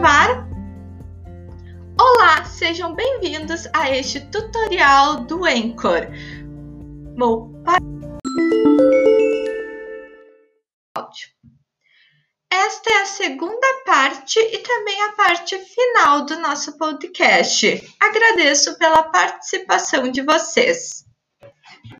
gravar? Olá, sejam bem-vindos a este tutorial do Anchor. Vou áudio. Esta é a segunda parte e também a parte final do nosso podcast. Agradeço pela participação de vocês.